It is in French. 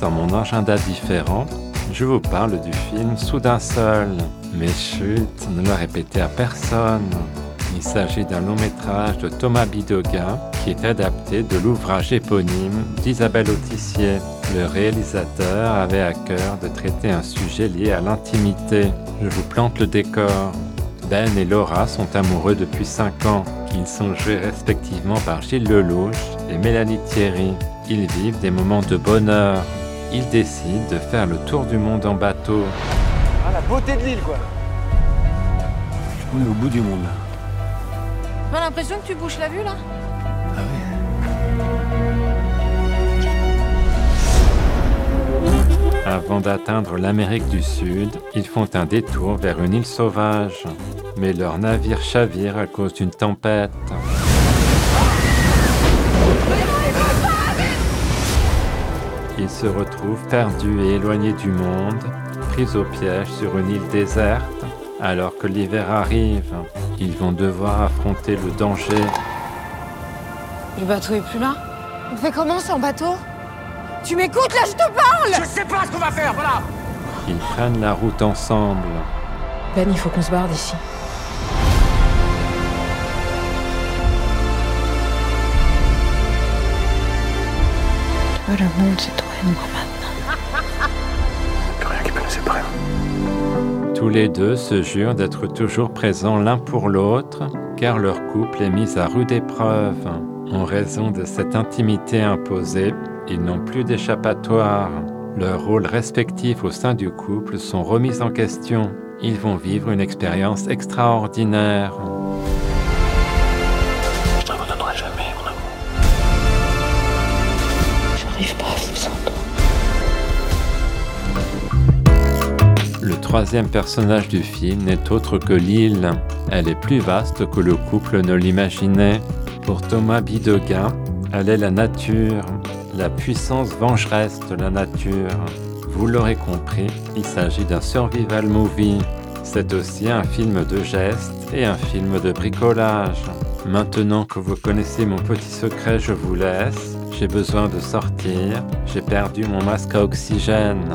dans mon agenda différent, je vous parle du film Soudain seul. Mais chut, ne le répétez à personne. Il s'agit d'un long métrage de Thomas Bidoga qui est adapté de l'ouvrage éponyme d'Isabelle Autissier. Le réalisateur avait à cœur de traiter un sujet lié à l'intimité. Je vous plante le décor. Ben et Laura sont amoureux depuis 5 ans. Ils sont joués respectivement par Gilles Lelouch et Mélanie Thierry. Ils vivent des moments de bonheur. Ils décident de faire le tour du monde en bateau. Ah, la beauté de l'île, quoi. On est au bout du monde là. Pas l'impression que tu bouches la vue là Ah ouais Avant d'atteindre l'Amérique du Sud, ils font un détour vers une île sauvage. Mais leur navire chavire à cause d'une tempête. Ils se retrouvent perdus et éloignés du monde, pris au piège sur une île déserte. Alors que l'hiver arrive, ils vont devoir affronter le danger. Le bateau est plus là On fait comment sans bateau? Tu m'écoutes là, je te parle Je sais pas ce qu'on va faire, voilà Ils prennent la route ensemble. Ben, il faut qu'on se barre d'ici. Le monde, c'est toi et moi maintenant. Plus rien qui peut nous séparer. Tous les deux se jurent d'être toujours présents l'un pour l'autre, car leur couple est mis à rude épreuve. En raison de cette intimité imposée, ils n'ont plus d'échappatoire. Leurs rôles respectifs au sein du couple sont remis en question. Ils vont vivre une expérience extraordinaire. Troisième personnage du film n'est autre que l'île. Elle est plus vaste que le couple ne l'imaginait. Pour Thomas Bidegain, elle est la nature, la puissance vengeresse de la nature. Vous l'aurez compris, il s'agit d'un survival movie. C'est aussi un film de gestes et un film de bricolage. Maintenant que vous connaissez mon petit secret, je vous laisse. J'ai besoin de sortir. J'ai perdu mon masque à oxygène.